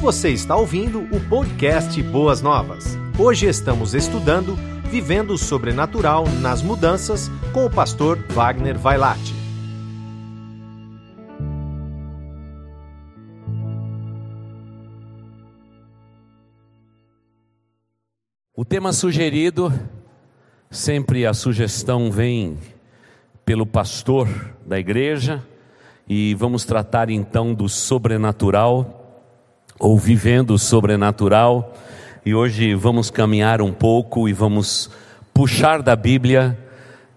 Você está ouvindo o podcast Boas Novas. Hoje estamos estudando Vivendo o Sobrenatural nas Mudanças com o pastor Wagner Vailate. O tema sugerido, sempre a sugestão vem pelo pastor da igreja, e vamos tratar então do sobrenatural ou vivendo o sobrenatural. E hoje vamos caminhar um pouco e vamos puxar da Bíblia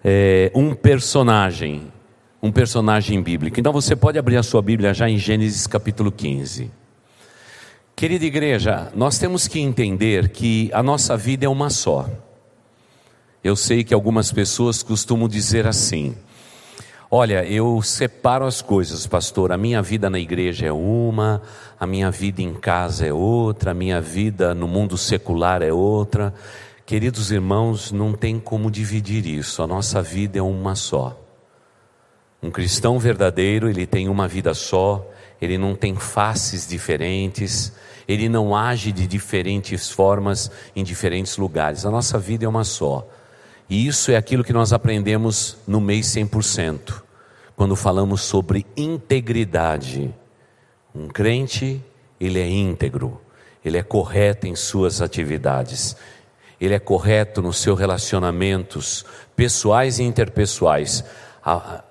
é, um personagem, um personagem bíblico. Então você pode abrir a sua Bíblia já em Gênesis capítulo 15. Querida igreja, nós temos que entender que a nossa vida é uma só. Eu sei que algumas pessoas costumam dizer assim: Olha, eu separo as coisas, pastor. A minha vida na igreja é uma, a minha vida em casa é outra, a minha vida no mundo secular é outra. Queridos irmãos, não tem como dividir isso. A nossa vida é uma só. Um cristão verdadeiro, ele tem uma vida só, ele não tem faces diferentes, ele não age de diferentes formas em diferentes lugares. A nossa vida é uma só. E isso é aquilo que nós aprendemos no mês 100%, quando falamos sobre integridade. Um crente, ele é íntegro, ele é correto em suas atividades, ele é correto nos seus relacionamentos pessoais e interpessoais.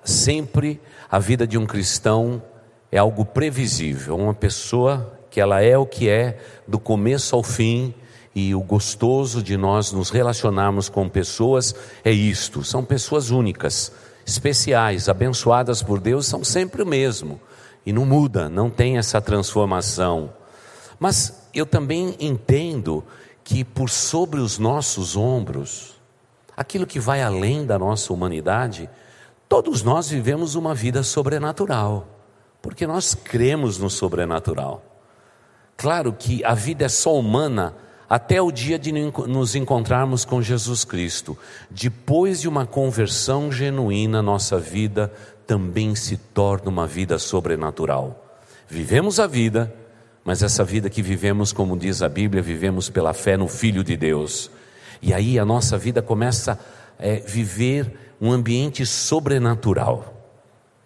Sempre a vida de um cristão é algo previsível, uma pessoa que ela é o que é do começo ao fim, e o gostoso de nós nos relacionarmos com pessoas é isto: são pessoas únicas, especiais, abençoadas por Deus, são sempre o mesmo e não muda, não tem essa transformação. Mas eu também entendo que por sobre os nossos ombros, aquilo que vai além da nossa humanidade, todos nós vivemos uma vida sobrenatural, porque nós cremos no sobrenatural. Claro que a vida é só humana até o dia de nos encontrarmos com Jesus Cristo. Depois de uma conversão genuína, nossa vida também se torna uma vida sobrenatural. Vivemos a vida, mas essa vida que vivemos, como diz a Bíblia, vivemos pela fé no Filho de Deus. E aí a nossa vida começa a é, viver um ambiente sobrenatural.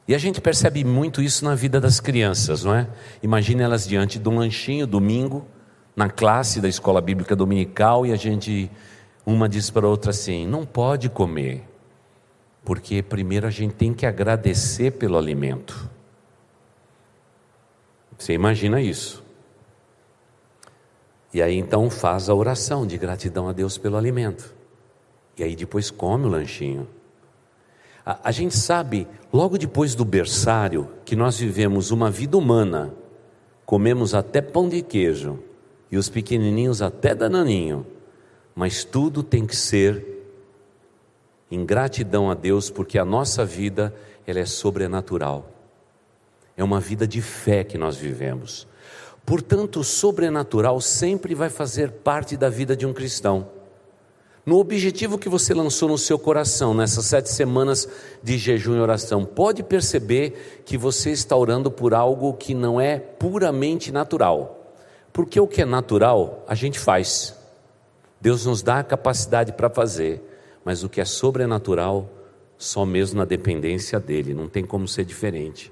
E a gente percebe muito isso na vida das crianças, não é? Imagine elas diante de um lanchinho, domingo, na classe da escola bíblica dominical e a gente, uma diz para a outra assim: não pode comer, porque primeiro a gente tem que agradecer pelo alimento. Você imagina isso? E aí então faz a oração de gratidão a Deus pelo alimento. E aí depois come o lanchinho. A, a gente sabe, logo depois do berçário, que nós vivemos uma vida humana, comemos até pão de queijo, e os pequenininhos até dananinho, mas tudo tem que ser em gratidão a Deus, porque a nossa vida ela é sobrenatural. É uma vida de fé que nós vivemos. Portanto, o sobrenatural sempre vai fazer parte da vida de um cristão. No objetivo que você lançou no seu coração nessas sete semanas de jejum e oração, pode perceber que você está orando por algo que não é puramente natural. Porque o que é natural, a gente faz. Deus nos dá a capacidade para fazer, mas o que é sobrenatural, só mesmo na dependência dele, não tem como ser diferente.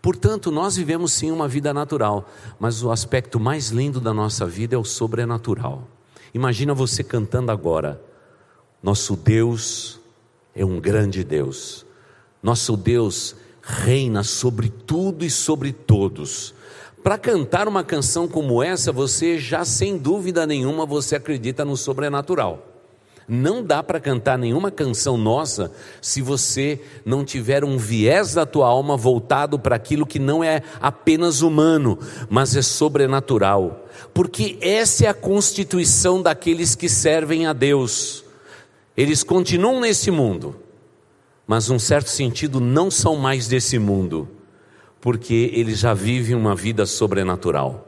Portanto, nós vivemos sim uma vida natural, mas o aspecto mais lindo da nossa vida é o sobrenatural. Imagina você cantando agora: Nosso Deus é um grande Deus. Nosso Deus reina sobre tudo e sobre todos. Para cantar uma canção como essa, você já sem dúvida nenhuma você acredita no sobrenatural. Não dá para cantar nenhuma canção nossa se você não tiver um viés da tua alma voltado para aquilo que não é apenas humano, mas é sobrenatural. Porque essa é a constituição daqueles que servem a Deus. Eles continuam nesse mundo, mas num certo sentido não são mais desse mundo porque eles já vivem uma vida sobrenatural.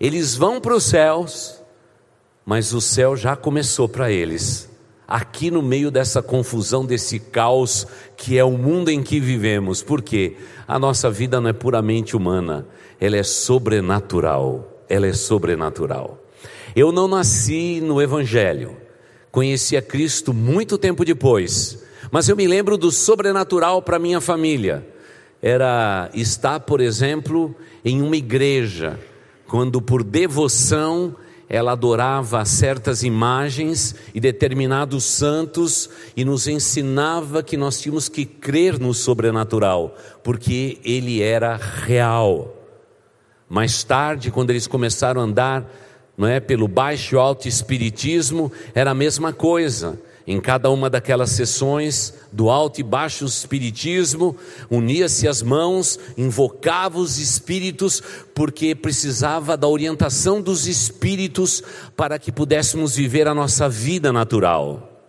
Eles vão para os céus, mas o céu já começou para eles. Aqui no meio dessa confusão, desse caos que é o mundo em que vivemos, porque a nossa vida não é puramente humana, ela é sobrenatural. ela é sobrenatural. Eu não nasci no Evangelho, conheci a Cristo muito tempo depois, mas eu me lembro do sobrenatural para minha família. Era estar, por exemplo, em uma igreja, quando por devoção ela adorava certas imagens e determinados santos e nos ensinava que nós tínhamos que crer no sobrenatural, porque ele era real. Mais tarde, quando eles começaram a andar não é, pelo baixo alto espiritismo, era a mesma coisa. Em cada uma daquelas sessões do alto e baixo espiritismo, unia-se as mãos, invocava os espíritos, porque precisava da orientação dos espíritos para que pudéssemos viver a nossa vida natural.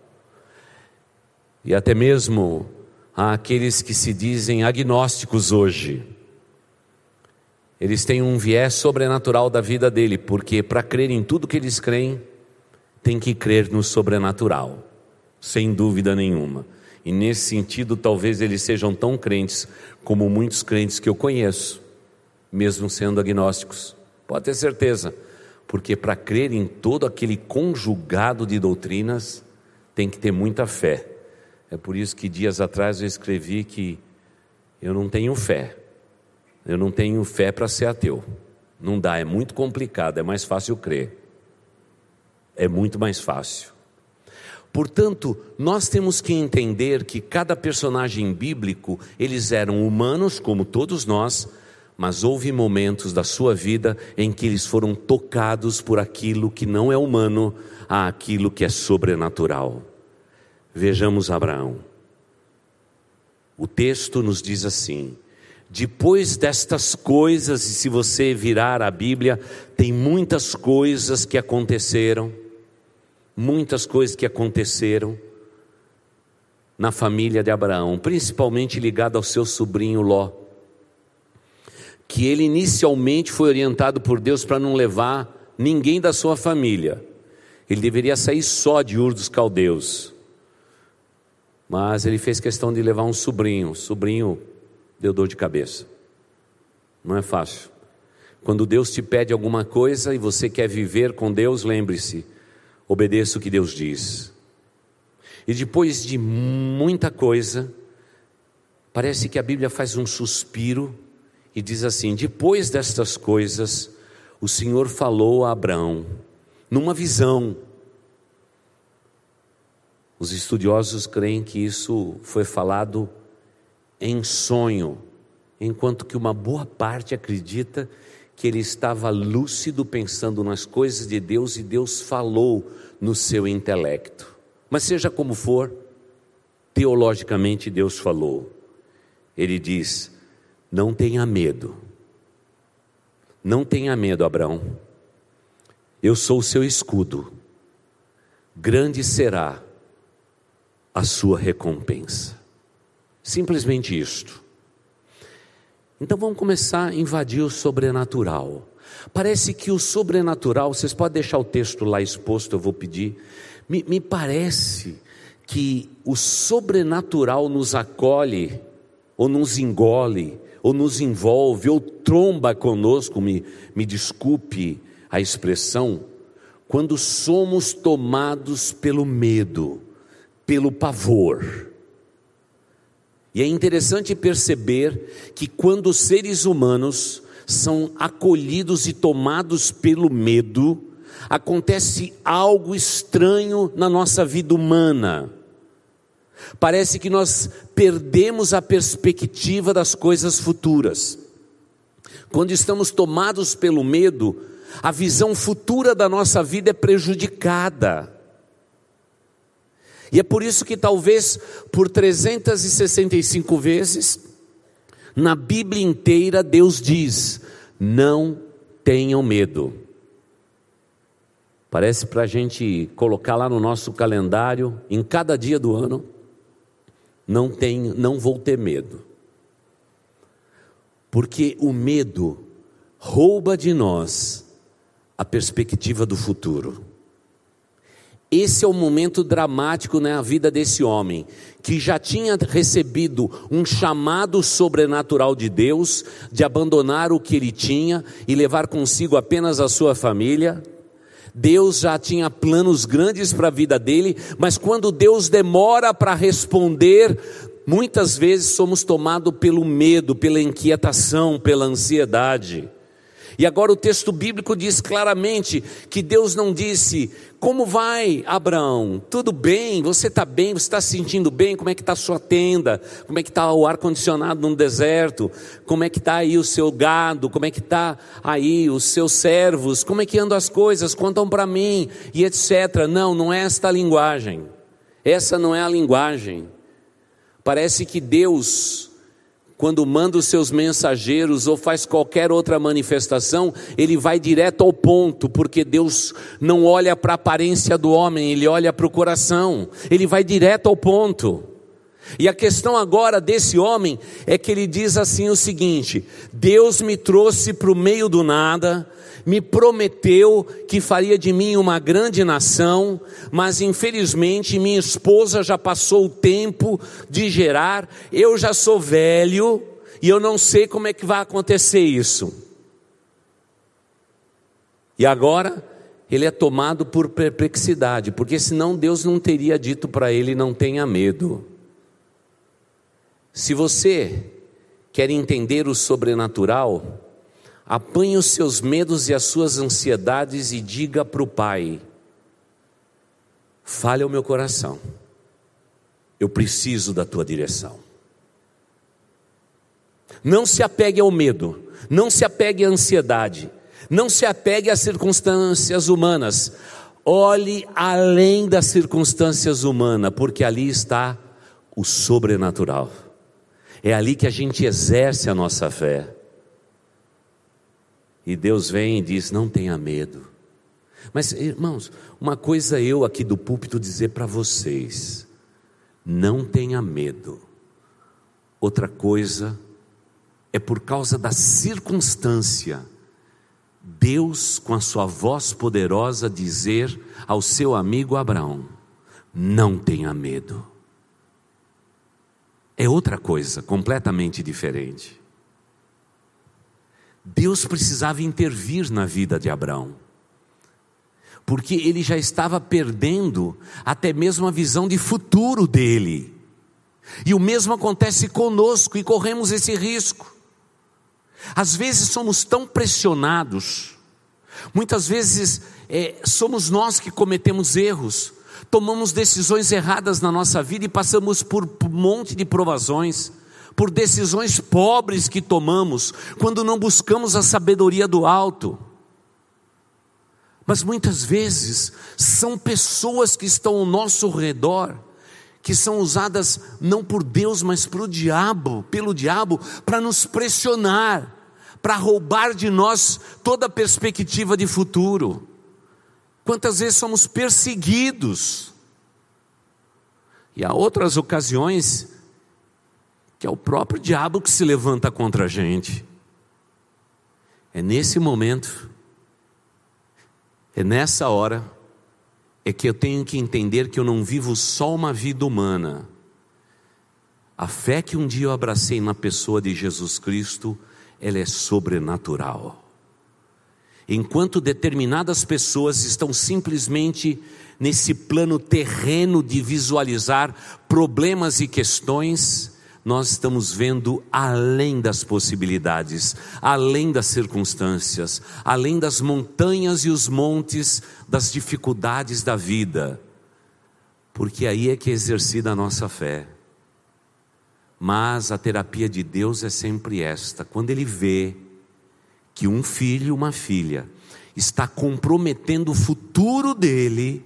E até mesmo aqueles que se dizem agnósticos hoje. Eles têm um viés sobrenatural da vida dele, porque para crer em tudo que eles creem, tem que crer no sobrenatural sem dúvida nenhuma. E nesse sentido, talvez eles sejam tão crentes como muitos crentes que eu conheço, mesmo sendo agnósticos. Pode ter certeza, porque para crer em todo aquele conjugado de doutrinas, tem que ter muita fé. É por isso que dias atrás eu escrevi que eu não tenho fé. Eu não tenho fé para ser ateu. Não dá, é muito complicado, é mais fácil crer. É muito mais fácil. Portanto, nós temos que entender que cada personagem bíblico, eles eram humanos como todos nós, mas houve momentos da sua vida em que eles foram tocados por aquilo que não é humano, a aquilo que é sobrenatural. Vejamos Abraão. O texto nos diz assim: depois destas coisas, e se você virar a Bíblia, tem muitas coisas que aconteceram muitas coisas que aconteceram na família de Abraão, principalmente ligado ao seu sobrinho Ló, que ele inicialmente foi orientado por Deus para não levar ninguém da sua família. Ele deveria sair só de Ur dos Caldeus. Mas ele fez questão de levar um sobrinho. O sobrinho deu dor de cabeça. Não é fácil. Quando Deus te pede alguma coisa e você quer viver com Deus, lembre-se, obedeça o que Deus diz. E depois de muita coisa, parece que a Bíblia faz um suspiro e diz assim: depois destas coisas, o Senhor falou a Abraão, numa visão. Os estudiosos creem que isso foi falado em sonho, enquanto que uma boa parte acredita que ele estava lúcido pensando nas coisas de Deus e Deus falou no seu intelecto. Mas seja como for, teologicamente Deus falou. Ele diz: Não tenha medo. Não tenha medo, Abraão. Eu sou o seu escudo. Grande será a sua recompensa. Simplesmente isto. Então vamos começar a invadir o sobrenatural. Parece que o sobrenatural, vocês podem deixar o texto lá exposto, eu vou pedir. Me, me parece que o sobrenatural nos acolhe, ou nos engole, ou nos envolve, ou tromba conosco, me, me desculpe a expressão, quando somos tomados pelo medo, pelo pavor. E é interessante perceber que quando os seres humanos são acolhidos e tomados pelo medo, acontece algo estranho na nossa vida humana. Parece que nós perdemos a perspectiva das coisas futuras. Quando estamos tomados pelo medo, a visão futura da nossa vida é prejudicada. E é por isso que talvez por 365 vezes, na Bíblia inteira, Deus diz: não tenham medo. Parece para a gente colocar lá no nosso calendário, em cada dia do ano, não, tenho, não vou ter medo. Porque o medo rouba de nós a perspectiva do futuro. Esse é o momento dramático na vida desse homem, que já tinha recebido um chamado sobrenatural de Deus, de abandonar o que ele tinha e levar consigo apenas a sua família. Deus já tinha planos grandes para a vida dele, mas quando Deus demora para responder, muitas vezes somos tomados pelo medo, pela inquietação, pela ansiedade. E agora o texto bíblico diz claramente que Deus não disse: Como vai, Abraão? Tudo bem? Você está bem? Você está se sentindo bem? Como é que está a sua tenda? Como é que está o ar-condicionado no deserto? Como é que está aí o seu gado? Como é que está aí os seus servos? Como é que andam as coisas? Contam para mim e etc. Não, não é esta a linguagem. Essa não é a linguagem. Parece que Deus quando manda os seus mensageiros ou faz qualquer outra manifestação, ele vai direto ao ponto, porque Deus não olha para a aparência do homem, ele olha para o coração, ele vai direto ao ponto. E a questão agora desse homem é que ele diz assim o seguinte: Deus me trouxe para o meio do nada, me prometeu que faria de mim uma grande nação, mas infelizmente minha esposa já passou o tempo de gerar, eu já sou velho e eu não sei como é que vai acontecer isso. E agora ele é tomado por perplexidade, porque senão Deus não teria dito para ele: não tenha medo. Se você quer entender o sobrenatural, Apanhe os seus medos e as suas ansiedades e diga para o Pai: fale ao meu coração, eu preciso da tua direção. Não se apegue ao medo, não se apegue à ansiedade, não se apegue às circunstâncias humanas. Olhe além das circunstâncias humanas, porque ali está o sobrenatural. É ali que a gente exerce a nossa fé. E Deus vem e diz: não tenha medo. Mas, irmãos, uma coisa eu aqui do púlpito dizer para vocês: não tenha medo. Outra coisa é por causa da circunstância, Deus, com a sua voz poderosa, dizer ao seu amigo Abraão: não tenha medo. É outra coisa, completamente diferente. Deus precisava intervir na vida de Abraão, porque ele já estava perdendo até mesmo a visão de futuro dele. E o mesmo acontece conosco e corremos esse risco. Às vezes somos tão pressionados, muitas vezes é, somos nós que cometemos erros, tomamos decisões erradas na nossa vida e passamos por um monte de provações por decisões pobres que tomamos, quando não buscamos a sabedoria do alto. Mas muitas vezes são pessoas que estão ao nosso redor, que são usadas não por Deus, mas pelo diabo, pelo diabo, para nos pressionar, para roubar de nós toda a perspectiva de futuro. Quantas vezes somos perseguidos? E há outras ocasiões que é o próprio diabo que se levanta contra a gente. É nesse momento, é nessa hora, é que eu tenho que entender que eu não vivo só uma vida humana. A fé que um dia eu abracei na pessoa de Jesus Cristo, ela é sobrenatural. Enquanto determinadas pessoas estão simplesmente nesse plano terreno de visualizar problemas e questões, nós estamos vendo além das possibilidades, além das circunstâncias, além das montanhas e os montes das dificuldades da vida, porque aí é que é exercida a nossa fé. Mas a terapia de Deus é sempre esta: quando Ele vê que um filho, uma filha, está comprometendo o futuro dele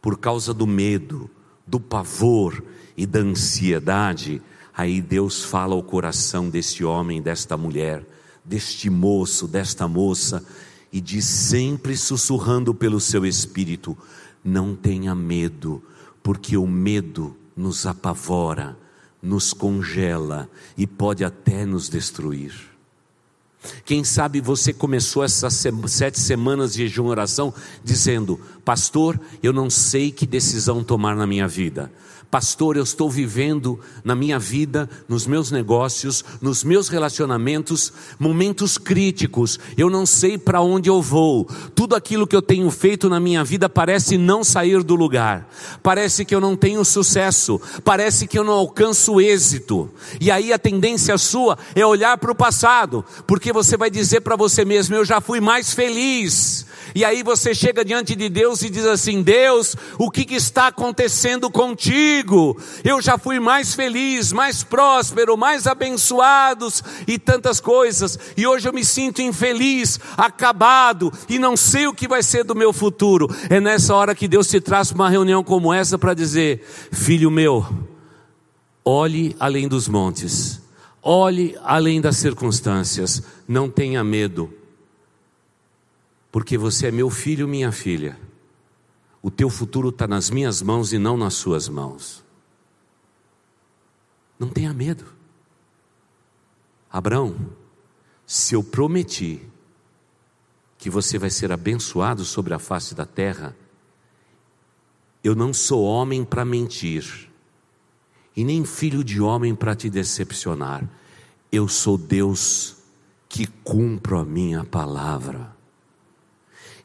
por causa do medo, do pavor e da ansiedade, Aí Deus fala ao coração deste homem, desta mulher, deste moço, desta moça, e diz sempre sussurrando pelo seu espírito: Não tenha medo, porque o medo nos apavora, nos congela e pode até nos destruir. Quem sabe você começou essas sete semanas de jejum e oração dizendo: Pastor, eu não sei que decisão tomar na minha vida. Pastor, eu estou vivendo na minha vida, nos meus negócios, nos meus relacionamentos, momentos críticos. Eu não sei para onde eu vou. Tudo aquilo que eu tenho feito na minha vida parece não sair do lugar. Parece que eu não tenho sucesso. Parece que eu não alcanço êxito. E aí a tendência sua é olhar para o passado, porque você vai dizer para você mesmo: eu já fui mais feliz. E aí você chega diante de Deus e diz assim: Deus, o que, que está acontecendo contigo? Eu já fui mais feliz, mais próspero, mais abençoados e tantas coisas, e hoje eu me sinto infeliz, acabado e não sei o que vai ser do meu futuro. É nessa hora que Deus se traz para uma reunião como essa para dizer: Filho meu, olhe além dos montes, olhe além das circunstâncias, não tenha medo porque você é meu filho, minha filha. O teu futuro está nas minhas mãos e não nas suas mãos. Não tenha medo. Abraão, se eu prometi que você vai ser abençoado sobre a face da terra, eu não sou homem para mentir, e nem filho de homem para te decepcionar. Eu sou Deus que cumpro a minha palavra.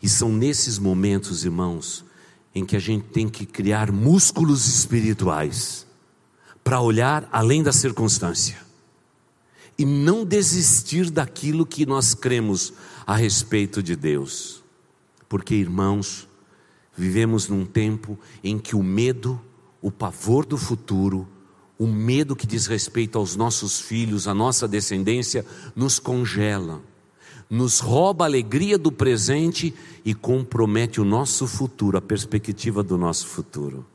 E são nesses momentos, irmãos, em que a gente tem que criar músculos espirituais para olhar além da circunstância e não desistir daquilo que nós cremos a respeito de Deus. Porque, irmãos, vivemos num tempo em que o medo, o pavor do futuro, o medo que diz respeito aos nossos filhos, à nossa descendência, nos congela nos rouba a alegria do presente e compromete o nosso futuro, a perspectiva do nosso futuro.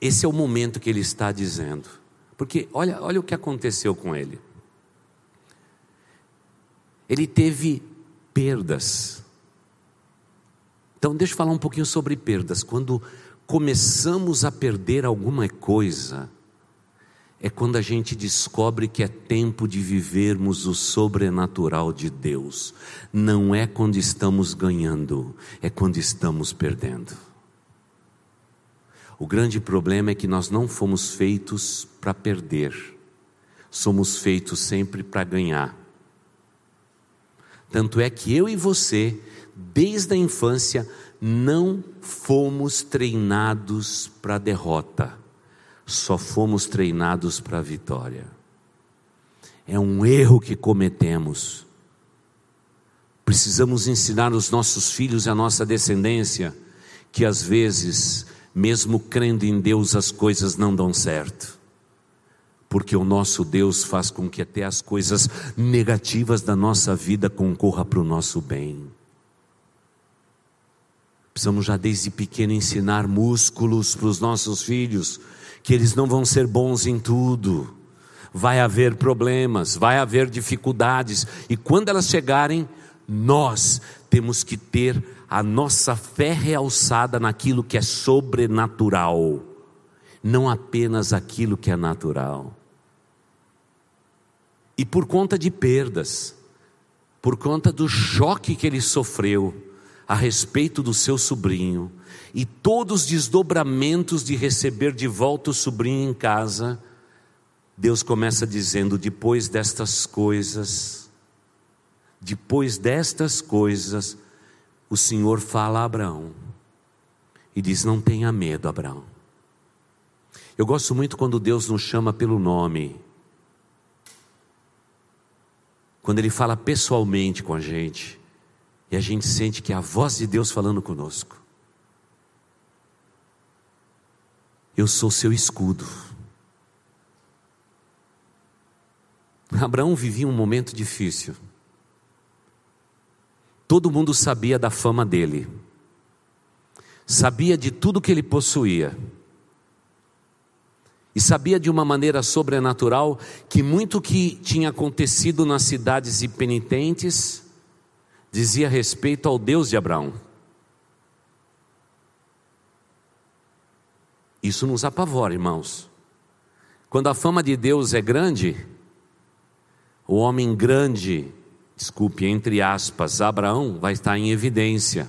Esse é o momento que ele está dizendo. Porque olha, olha o que aconteceu com ele. Ele teve perdas. Então, deixa eu falar um pouquinho sobre perdas. Quando começamos a perder alguma coisa, é quando a gente descobre que é tempo de vivermos o sobrenatural de Deus. Não é quando estamos ganhando, é quando estamos perdendo. O grande problema é que nós não fomos feitos para perder, somos feitos sempre para ganhar. Tanto é que eu e você, desde a infância, não fomos treinados para derrota só fomos treinados para a vitória. É um erro que cometemos. Precisamos ensinar os nossos filhos e a nossa descendência que às vezes, mesmo crendo em Deus, as coisas não dão certo. Porque o nosso Deus faz com que até as coisas negativas da nossa vida concorra para o nosso bem. Precisamos já desde pequeno ensinar músculos para os nossos filhos, que eles não vão ser bons em tudo. Vai haver problemas, vai haver dificuldades, e quando elas chegarem, nós temos que ter a nossa fé realçada naquilo que é sobrenatural, não apenas aquilo que é natural. E por conta de perdas, por conta do choque que ele sofreu a respeito do seu sobrinho, e todos os desdobramentos de receber de volta o sobrinho em casa, Deus começa dizendo: depois destas coisas, depois destas coisas, o Senhor fala a Abraão e diz: Não tenha medo, Abraão. Eu gosto muito quando Deus nos chama pelo nome, quando Ele fala pessoalmente com a gente, e a gente sente que é a voz de Deus falando conosco. Eu sou seu escudo. Abraão vivia um momento difícil. Todo mundo sabia da fama dele, sabia de tudo que ele possuía, e sabia de uma maneira sobrenatural que muito que tinha acontecido nas cidades impenitentes dizia respeito ao Deus de Abraão. Isso nos apavora, irmãos. Quando a fama de Deus é grande, o homem grande desculpe, entre aspas, Abraão vai estar em evidência.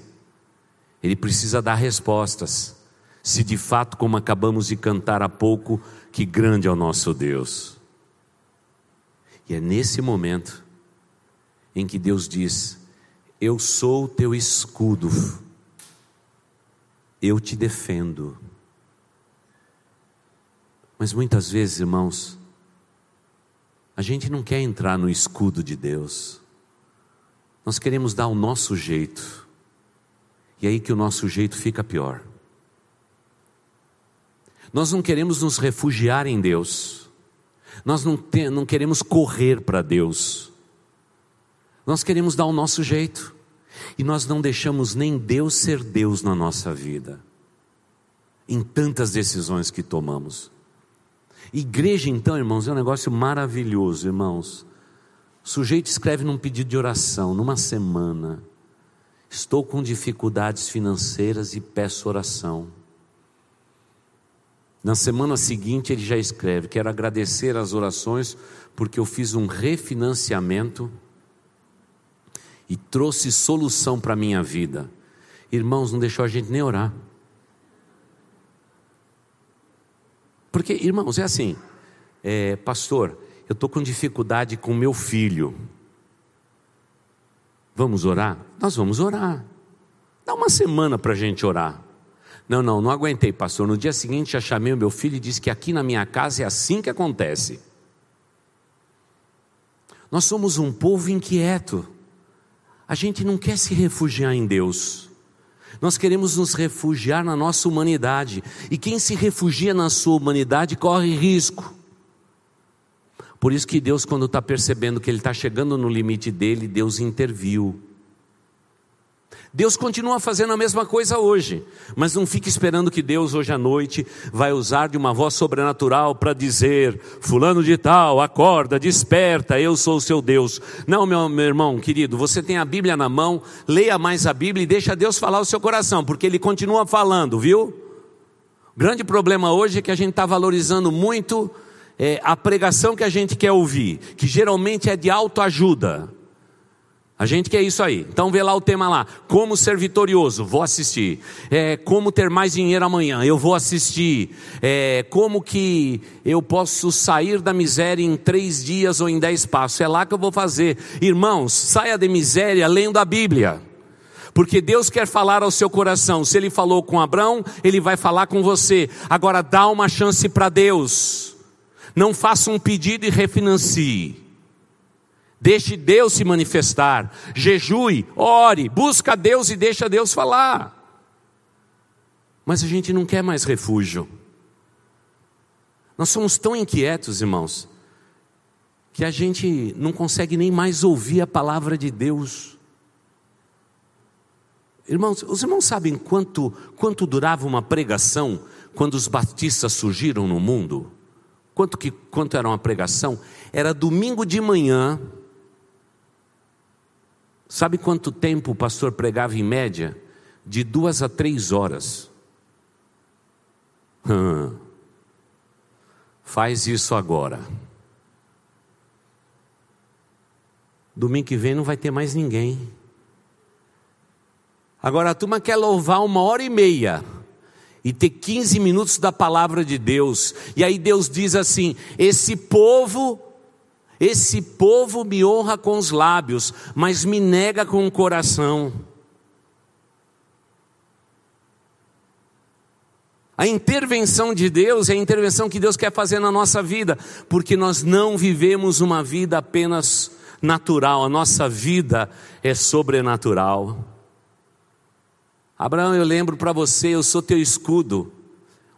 Ele precisa dar respostas. Se de fato, como acabamos de cantar há pouco, que grande é o nosso Deus. E é nesse momento em que Deus diz: Eu sou o teu escudo, eu te defendo. Mas muitas vezes, irmãos, a gente não quer entrar no escudo de Deus, nós queremos dar o nosso jeito, e é aí que o nosso jeito fica pior. Nós não queremos nos refugiar em Deus, nós não, te, não queremos correr para Deus, nós queremos dar o nosso jeito, e nós não deixamos nem Deus ser Deus na nossa vida, em tantas decisões que tomamos. Igreja, então, irmãos, é um negócio maravilhoso, irmãos. O sujeito escreve num pedido de oração, numa semana. Estou com dificuldades financeiras e peço oração. Na semana seguinte ele já escreve: Quero agradecer as orações porque eu fiz um refinanciamento e trouxe solução para a minha vida. Irmãos, não deixou a gente nem orar. Porque, irmãos, é assim, é, pastor, eu estou com dificuldade com meu filho. Vamos orar? Nós vamos orar. Dá uma semana para a gente orar. Não, não, não aguentei, pastor. No dia seguinte já chamei o meu filho e disse que aqui na minha casa é assim que acontece. Nós somos um povo inquieto. A gente não quer se refugiar em Deus. Nós queremos nos refugiar na nossa humanidade, e quem se refugia na sua humanidade corre risco. Por isso que Deus, quando está percebendo que ele está chegando no limite dele, Deus interviu. Deus continua fazendo a mesma coisa hoje, mas não fique esperando que Deus hoje à noite vai usar de uma voz sobrenatural para dizer: Fulano de Tal, acorda, desperta, eu sou o seu Deus. Não, meu, meu irmão querido, você tem a Bíblia na mão, leia mais a Bíblia e deixa Deus falar o seu coração, porque Ele continua falando, viu? O grande problema hoje é que a gente está valorizando muito é, a pregação que a gente quer ouvir, que geralmente é de autoajuda. A gente quer isso aí. Então vê lá o tema lá. Como ser vitorioso, vou assistir. É, como ter mais dinheiro amanhã, eu vou assistir. É, como que eu posso sair da miséria em três dias ou em dez passos? É lá que eu vou fazer. Irmãos, saia da miséria lendo a Bíblia. Porque Deus quer falar ao seu coração. Se Ele falou com Abraão, Ele vai falar com você. Agora dá uma chance para Deus. Não faça um pedido e refinancie. Deixe Deus se manifestar. Jejue, ore, busca Deus e deixa Deus falar. Mas a gente não quer mais refúgio. Nós somos tão inquietos, irmãos, que a gente não consegue nem mais ouvir a palavra de Deus. Irmãos, os irmãos sabem quanto, quanto durava uma pregação quando os batistas surgiram no mundo? Quanto, que, quanto era uma pregação? Era domingo de manhã, Sabe quanto tempo o pastor pregava em média? De duas a três horas. Hum. Faz isso agora. Domingo que vem não vai ter mais ninguém. Agora a turma quer louvar uma hora e meia e ter 15 minutos da palavra de Deus. E aí Deus diz assim: esse povo esse povo me honra com os lábios, mas me nega com o coração. A intervenção de Deus é a intervenção que Deus quer fazer na nossa vida, porque nós não vivemos uma vida apenas natural, a nossa vida é sobrenatural. Abraão, eu lembro para você, eu sou teu escudo.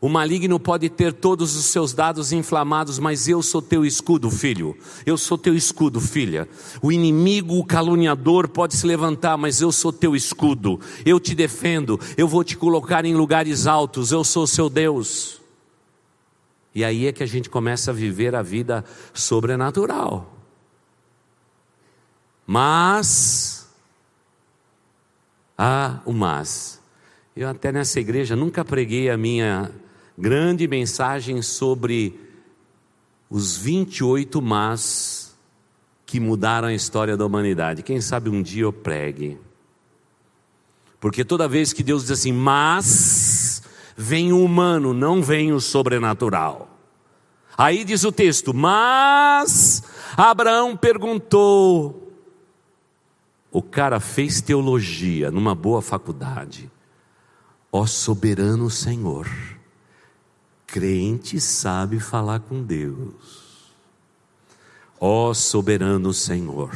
O maligno pode ter todos os seus dados inflamados, mas eu sou teu escudo, filho. Eu sou teu escudo, filha. O inimigo, o caluniador pode se levantar, mas eu sou teu escudo. Eu te defendo. Eu vou te colocar em lugares altos. Eu sou seu Deus. E aí é que a gente começa a viver a vida sobrenatural. Mas, ah, o mas. Eu até nessa igreja nunca preguei a minha grande mensagem sobre os 28 mas que mudaram a história da humanidade. Quem sabe um dia eu pregue. Porque toda vez que Deus diz assim, mas vem o humano, não vem o sobrenatural. Aí diz o texto, mas Abraão perguntou. O cara fez teologia numa boa faculdade. Ó soberano Senhor, crente sabe falar com Deus. Ó soberano Senhor.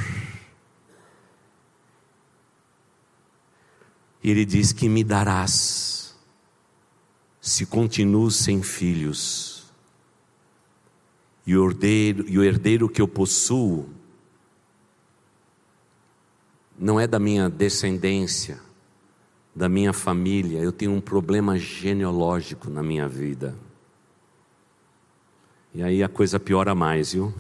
Ele diz que me darás, se continuo sem filhos e o herdeiro, e o herdeiro que eu possuo não é da minha descendência, da minha família, eu tenho um problema genealógico na minha vida. E aí a coisa piora mais, viu?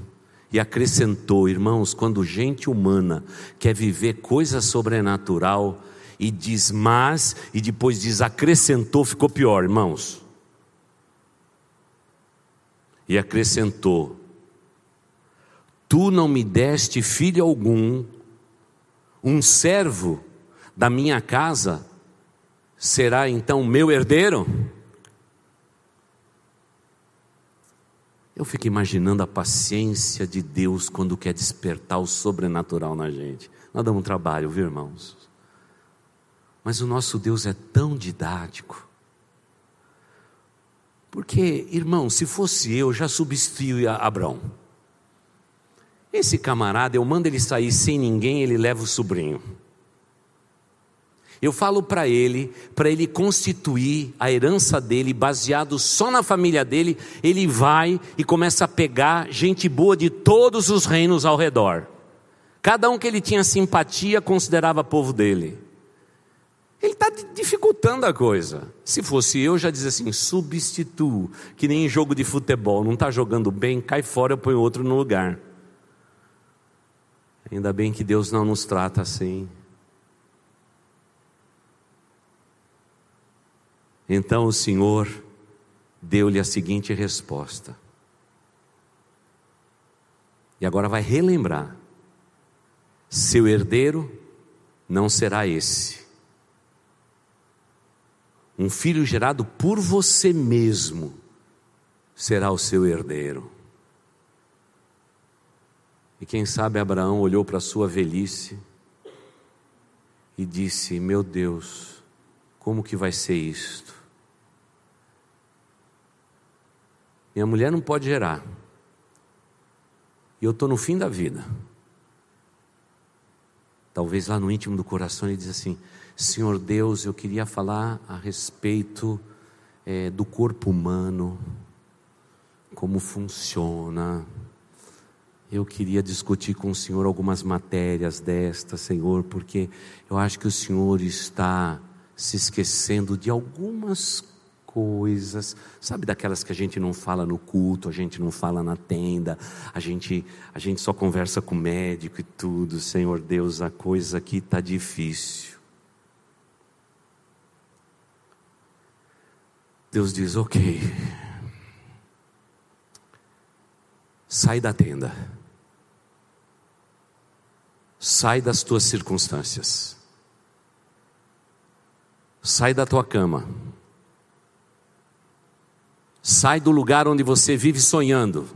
E acrescentou, irmãos, quando gente humana quer viver coisa sobrenatural e diz mas, e depois diz acrescentou, ficou pior, irmãos. E acrescentou: Tu não me deste filho algum, um servo da minha casa será então meu herdeiro? Eu fico imaginando a paciência de Deus quando quer despertar o sobrenatural na gente. Nós damos um trabalho, viu, irmãos? Mas o nosso Deus é tão didático. Porque, irmão, se fosse eu, já substituía Abraão. Esse camarada, eu mando ele sair sem ninguém, ele leva o sobrinho. Eu falo para ele, para ele constituir a herança dele, baseado só na família dele, ele vai e começa a pegar gente boa de todos os reinos ao redor. Cada um que ele tinha simpatia considerava povo dele. Ele está dificultando a coisa. Se fosse eu, já dizia assim: substituo, que nem em jogo de futebol, não está jogando bem, cai fora, eu ponho outro no lugar. Ainda bem que Deus não nos trata assim. Então o Senhor deu-lhe a seguinte resposta. E agora vai relembrar: seu herdeiro não será esse um filho gerado por você mesmo será o seu herdeiro. E quem sabe Abraão olhou para a sua velhice e disse: Meu Deus, como que vai ser isto? Minha mulher não pode gerar, e eu estou no fim da vida. Talvez lá no íntimo do coração ele diz assim: Senhor Deus, eu queria falar a respeito é, do corpo humano, como funciona. Eu queria discutir com o Senhor algumas matérias desta, Senhor, porque eu acho que o Senhor está se esquecendo de algumas coisas, sabe daquelas que a gente não fala no culto, a gente não fala na tenda, a gente a gente só conversa com o médico e tudo. Senhor Deus, a coisa aqui está difícil. Deus diz: Ok, sai da tenda, sai das tuas circunstâncias, sai da tua cama, sai do lugar onde você vive sonhando,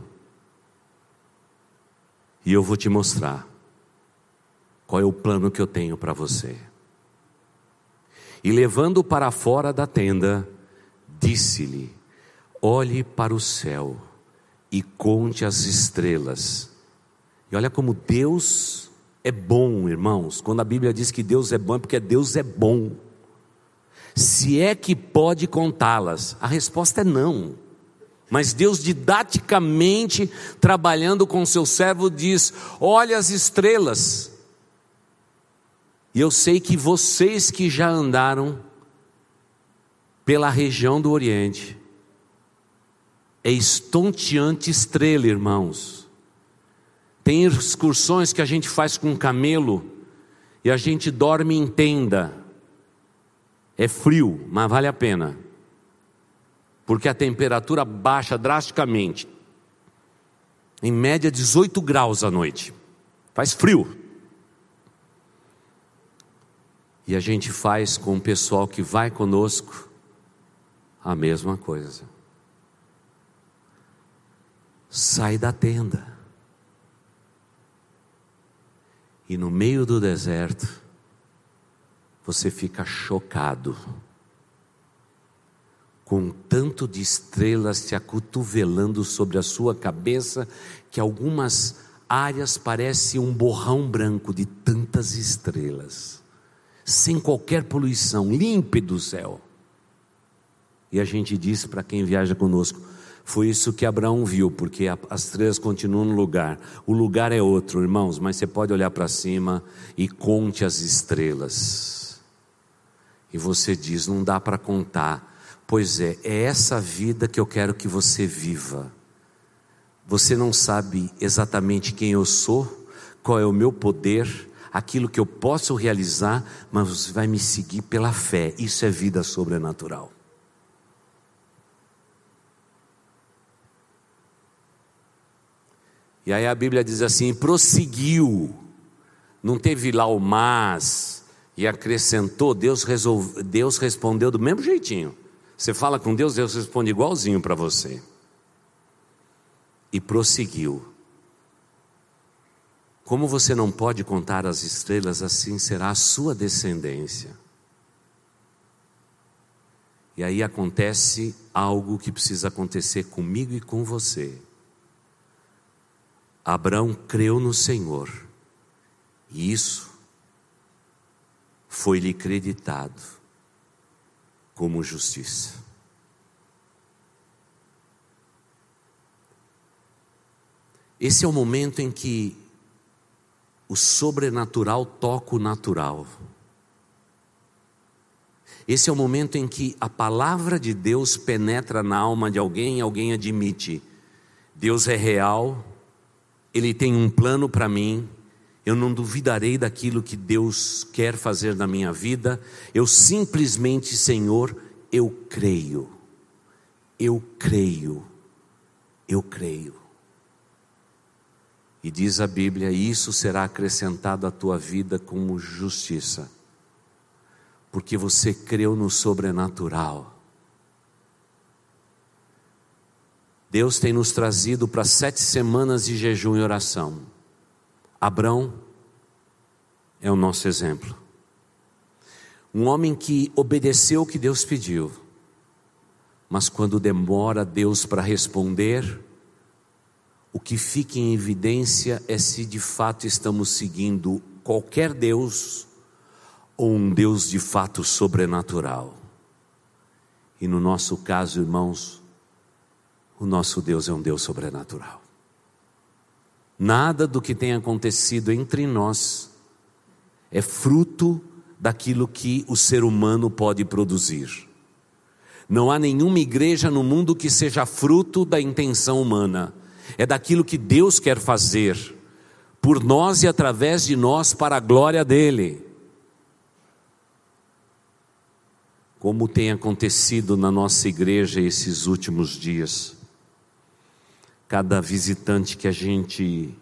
e eu vou te mostrar qual é o plano que eu tenho para você. E levando para fora da tenda, disse-lhe: Olhe para o céu e conte as estrelas. E olha como Deus é bom, irmãos. Quando a Bíblia diz que Deus é bom, é porque Deus é bom. Se é que pode contá-las, a resposta é não. Mas Deus, didaticamente, trabalhando com seu servo, diz: Olha as estrelas. E eu sei que vocês que já andaram pela região do Oriente. É estonteante estrela, irmãos. Tem excursões que a gente faz com camelo e a gente dorme em tenda. É frio, mas vale a pena. Porque a temperatura baixa drasticamente. Em média 18 graus à noite. faz frio. E a gente faz com o pessoal que vai conosco a mesma coisa. Sai da tenda. E no meio do deserto, você fica chocado com tanto de estrelas se acotovelando sobre a sua cabeça que algumas áreas parecem um borrão branco de tantas estrelas, sem qualquer poluição, límpido o céu. E a gente diz para quem viaja conosco: foi isso que Abraão viu, porque as estrelas continuam no lugar. O lugar é outro, irmãos, mas você pode olhar para cima e conte as estrelas. E você diz: não dá para contar. Pois é, é essa vida que eu quero que você viva. Você não sabe exatamente quem eu sou, qual é o meu poder, aquilo que eu posso realizar, mas você vai me seguir pela fé. Isso é vida sobrenatural. E aí a Bíblia diz assim: prosseguiu, não teve lá o mas e acrescentou, Deus, resolve, Deus respondeu do mesmo jeitinho. Você fala com Deus, Deus responde igualzinho para você. E prosseguiu. Como você não pode contar as estrelas, assim será a sua descendência. E aí acontece algo que precisa acontecer comigo e com você. Abraão creu no Senhor, e isso foi-lhe creditado como justiça. Esse é o momento em que o sobrenatural toca o natural. Esse é o momento em que a palavra de Deus penetra na alma de alguém e alguém admite: Deus é real, ele tem um plano para mim, eu não duvidarei daquilo que Deus quer fazer na minha vida, eu simplesmente, Senhor, eu creio, eu creio, eu creio. E diz a Bíblia: isso será acrescentado à tua vida como justiça, porque você creu no sobrenatural. Deus tem nos trazido para sete semanas de jejum e oração. Abrão é o nosso exemplo. Um homem que obedeceu o que Deus pediu, mas quando demora Deus para responder, o que fica em evidência é se de fato estamos seguindo qualquer Deus ou um Deus de fato sobrenatural. E no nosso caso, irmãos, o nosso Deus é um Deus sobrenatural. Nada do que tem acontecido entre nós é fruto daquilo que o ser humano pode produzir. Não há nenhuma igreja no mundo que seja fruto da intenção humana, é daquilo que Deus quer fazer por nós e através de nós para a glória dele. Como tem acontecido na nossa igreja esses últimos dias cada visitante que a gente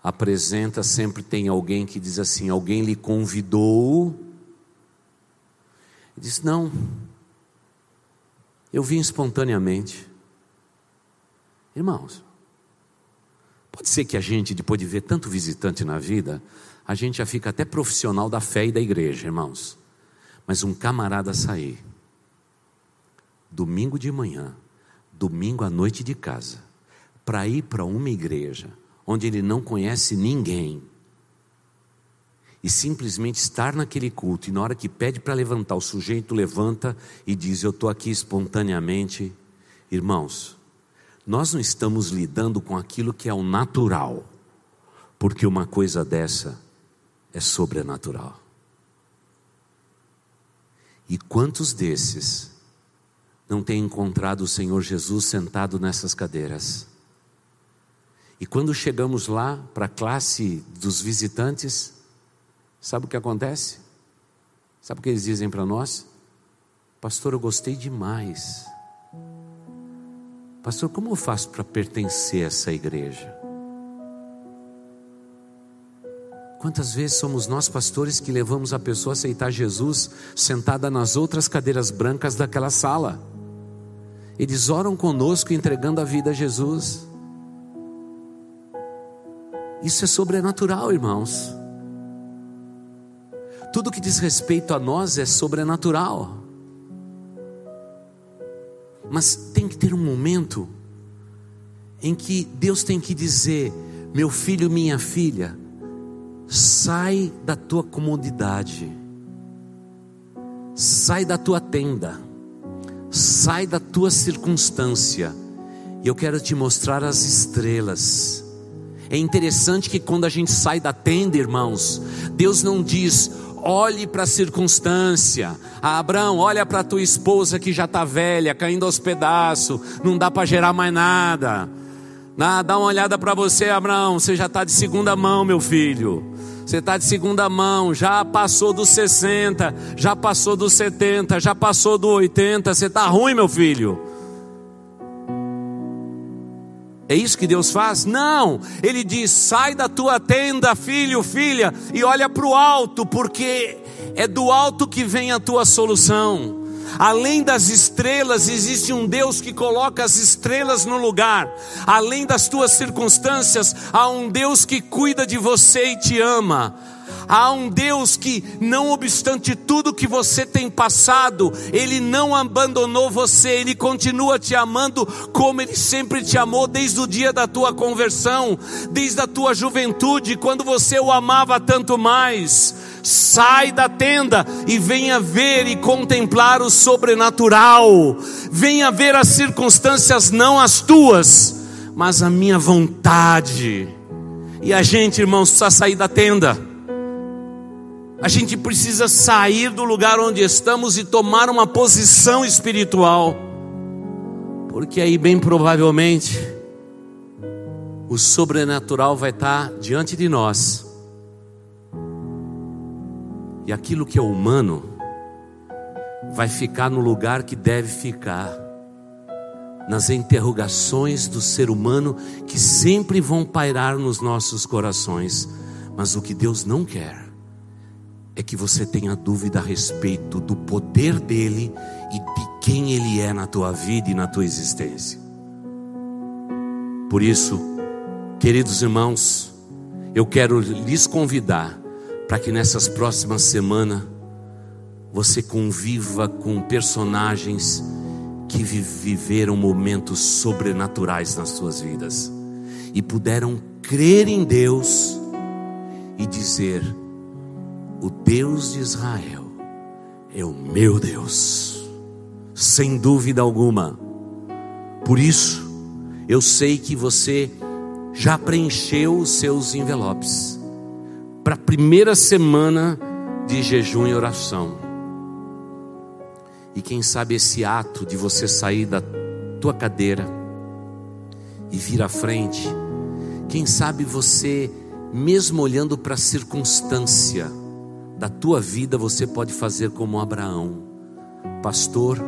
apresenta, sempre tem alguém que diz assim: alguém lhe convidou. Ele diz: não, eu vim espontaneamente. Irmãos, pode ser que a gente, depois de ver tanto visitante na vida, a gente já fica até profissional da fé e da igreja, irmãos. Mas um camarada sair, domingo de manhã, domingo à noite de casa, para ir para uma igreja onde ele não conhece ninguém e simplesmente estar naquele culto e na hora que pede para levantar, o sujeito levanta e diz: Eu estou aqui espontaneamente. Irmãos, nós não estamos lidando com aquilo que é o natural, porque uma coisa dessa é sobrenatural. E quantos desses não tem encontrado o Senhor Jesus sentado nessas cadeiras. E quando chegamos lá para a classe dos visitantes, sabe o que acontece? Sabe o que eles dizem para nós? Pastor, eu gostei demais. Pastor, como eu faço para pertencer a essa igreja? Quantas vezes somos nós, pastores, que levamos a pessoa a aceitar Jesus sentada nas outras cadeiras brancas daquela sala? Eles oram conosco entregando a vida a Jesus. Isso é sobrenatural, irmãos. Tudo que diz respeito a nós é sobrenatural. Mas tem que ter um momento em que Deus tem que dizer: meu filho, minha filha, sai da tua comodidade, sai da tua tenda, sai da tua circunstância, e eu quero te mostrar as estrelas. É interessante que quando a gente sai da tenda, irmãos, Deus não diz, olhe para a circunstância. Ah, Abraão, olha para tua esposa que já está velha, caindo aos pedaços, não dá para gerar mais nada. Ah, dá uma olhada para você, Abraão, você já está de segunda mão, meu filho. Você está de segunda mão, já passou dos 60, já passou dos 70, já passou do 80, você está ruim, meu filho. É isso que Deus faz? Não, Ele diz: sai da tua tenda, filho, filha, e olha para o alto, porque é do alto que vem a tua solução. Além das estrelas, existe um Deus que coloca as estrelas no lugar. Além das tuas circunstâncias, há um Deus que cuida de você e te ama. Há um Deus que, não obstante tudo que você tem passado, Ele não abandonou você, Ele continua te amando como Ele sempre te amou desde o dia da tua conversão, desde a tua juventude, quando você o amava tanto mais. Sai da tenda e venha ver e contemplar o sobrenatural. Venha ver as circunstâncias, não as tuas, mas a minha vontade. E a gente, irmãos, precisa sair da tenda. A gente precisa sair do lugar onde estamos e tomar uma posição espiritual, porque aí, bem provavelmente, o sobrenatural vai estar diante de nós, e aquilo que é humano vai ficar no lugar que deve ficar, nas interrogações do ser humano que sempre vão pairar nos nossos corações, mas o que Deus não quer é que você tenha dúvida a respeito do poder dele e de quem ele é na tua vida e na tua existência. Por isso, queridos irmãos, eu quero lhes convidar para que nessas próximas semanas você conviva com personagens que viveram momentos sobrenaturais nas suas vidas e puderam crer em Deus e dizer: o Deus de Israel é o meu Deus, sem dúvida alguma. Por isso, eu sei que você já preencheu os seus envelopes para a primeira semana de jejum e oração. E quem sabe esse ato de você sair da tua cadeira e vir à frente, quem sabe você, mesmo olhando para a circunstância, da tua vida você pode fazer como Abraão, pastor.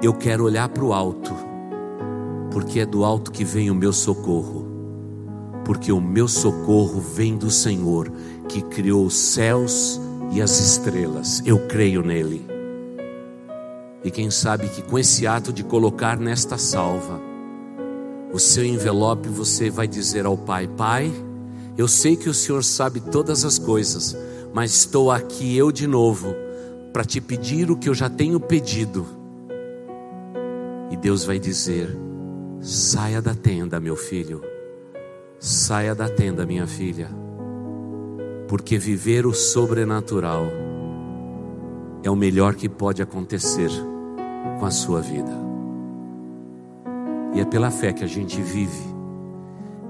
Eu quero olhar para o alto, porque é do alto que vem o meu socorro, porque o meu socorro vem do Senhor que criou os céus e as estrelas. Eu creio nele. E quem sabe que com esse ato de colocar nesta salva o seu envelope, você vai dizer ao Pai: Pai, eu sei que o Senhor sabe todas as coisas mas estou aqui eu de novo para te pedir o que eu já tenho pedido. E Deus vai dizer: saia da tenda, meu filho, saia da tenda, minha filha, porque viver o sobrenatural é o melhor que pode acontecer com a sua vida. E é pela fé que a gente vive,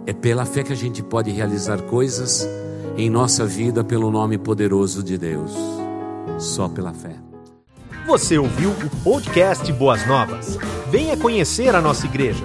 é pela fé que a gente pode realizar coisas em nossa vida pelo nome poderoso de Deus, só pela fé. Você ouviu o podcast Boas Novas? Venha conhecer a nossa igreja.